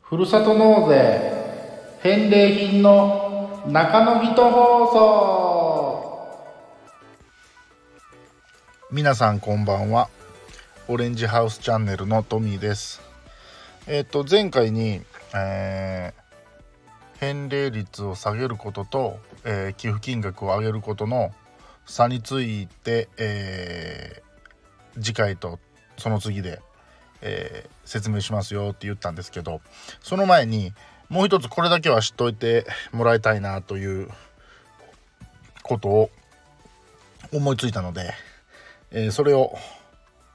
ふるさと納税返礼品の中野人放送。皆さんこんばんは。オレンジハウスチャンネルのトミーです。えっ、と前回に、えー、返礼率を下げることと、えー、寄付金額を上げることの差について、えー、次回とその次で、え説明しますよって言ったんですけどその前にもう一つこれだけは知っといてもらいたいなということを思いついたので、えそれを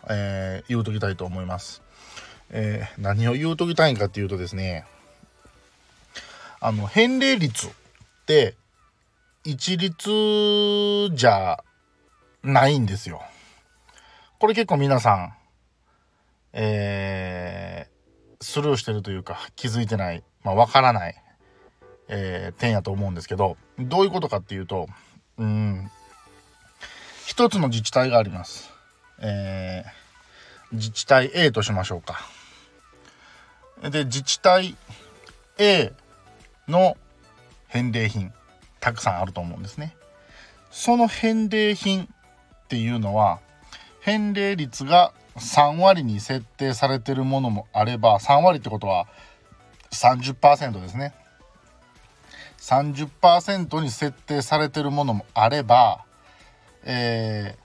えー、言うときたいと思います。えー、何を言うときたいかっていうとですねあの返礼率って一律じゃないんですよ。これ結構皆さん、えー、スルーしてるというか気づいてない、まあ、わからない、えー、点やと思うんですけどどういうことかっていうとうん一つの自治体があります。えー、自治体 A としましょうか。で自治体 A の返礼品たくさんあると思うんですね。その返礼品っていうのは返礼率が3割に設定されてるものもあれば3割ってことは30%ですね。30%に設定されてるものもあれば、え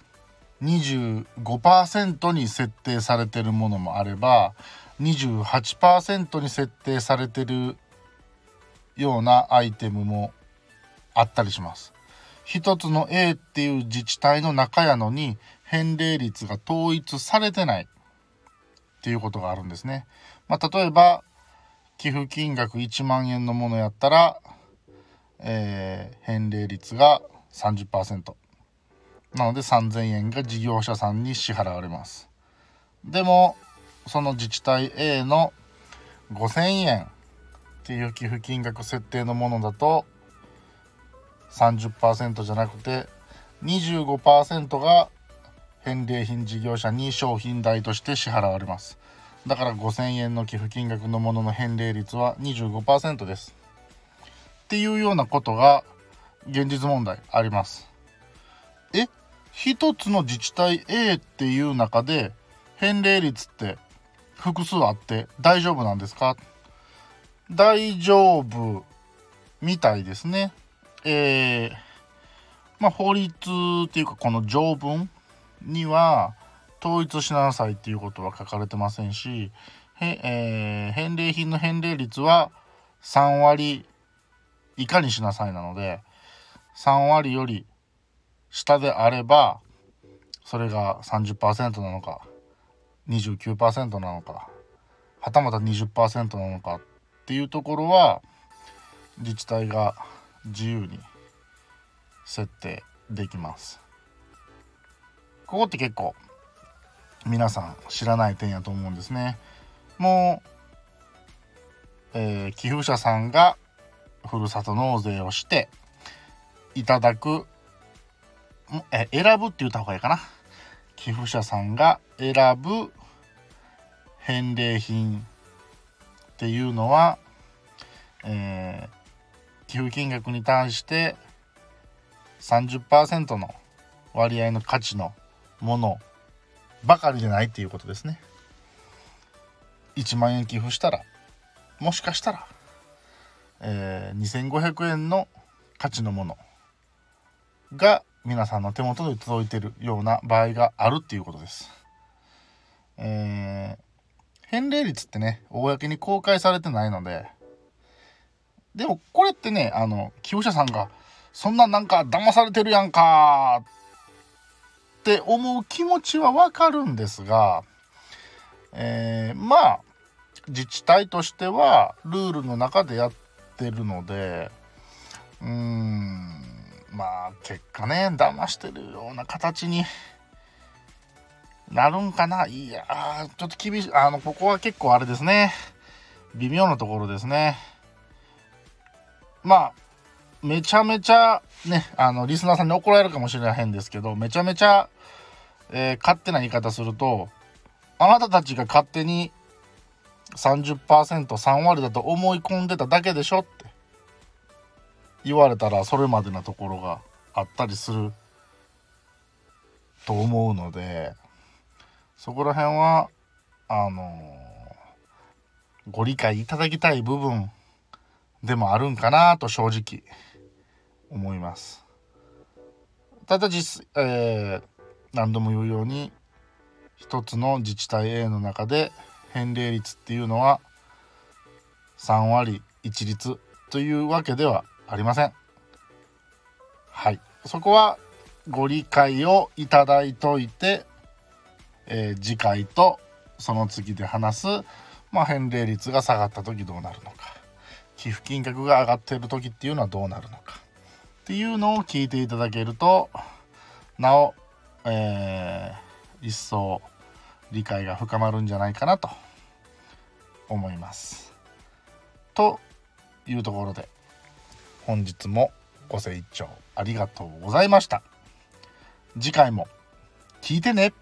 ー、25%に設定されてるものもあれば28%に設定されてるようなアイテムもあったりします。一つの A っていう自治体の中やのに返礼率が統一されてないっていうことがあるんですね。まあ、例えば寄付金額1万円のものやったら、えー、返礼率が30%。なので3000円が事業者さんに支払われますでもその自治体 A の5000円っていう寄付金額設定のものだと30%じゃなくて25%が返礼品事業者に商品代として支払われます。だから5000円の寄付金額のものの返礼率は25%です。っていうようなことが現実問題あります。え？一つの自治体 A っていう中で返礼率って複数あって大丈夫なんですか？大丈夫みたいですね。えー、まあ法律っていうかこの条文には統一しなさいっていうことは書かれてませんし、えー、返礼品の返礼率は3割以下にしなさいなので3割より下であればそれが30%なのか29%なのかはたまた20%なのかっていうところは自治体が自由に設定できます。ここって結構皆さん知らない点やと思うんですね。もう、えー、寄付者さんがふるさと納税をしていただくえ選ぶって言った方がいいかな寄付者さんが選ぶ返礼品っていうのは、えー、寄付金額に対して30%の割合の価値のものばかりでないっていうことですね。1万円寄付したらもしかしたら、えー、2500円の価値のものが皆さんの手元で届いてるような場合があるっていうことです。えー、返礼率ってね、公に公開されてないので、でもこれってね、あの、寄付者さんが、そんななんか騙されてるやんかって思う気持ちはわかるんですが、えー、まあ、自治体としてはルールの中でやってるので、うーん、まあ結果ね騙してるような形になるんかな。いやちょっと厳しいあのここは結構あれですね。微妙なところですね。まあめちゃめちゃねあのリスナーさんに怒られるかもしれないんですけどめちゃめちゃ、えー、勝手な言い方するとあなたたちが勝手に 30%3 割だと思い込んでただけでしょって言われたらそれまでなところがあったりすると思うのでそこら辺はあのご理解いただきたい部分でもあるんかなと正直思います。ただ実、えー、何度も言うように一つの自治体 A の中で返礼率っていうのは3割一律というわけではありません。はい。そこはご理解をいただいといて、えー、次回とその次で話す、まあ、返礼率が下がった時どうなるのか寄付金額が上がっている時っていうのはどうなるのかっていうのを聞いていただけるとなお、えー、一層理解が深まるんじゃないかなと思います。というところで本日もご清聴ありがとうございました。次回も聞いてね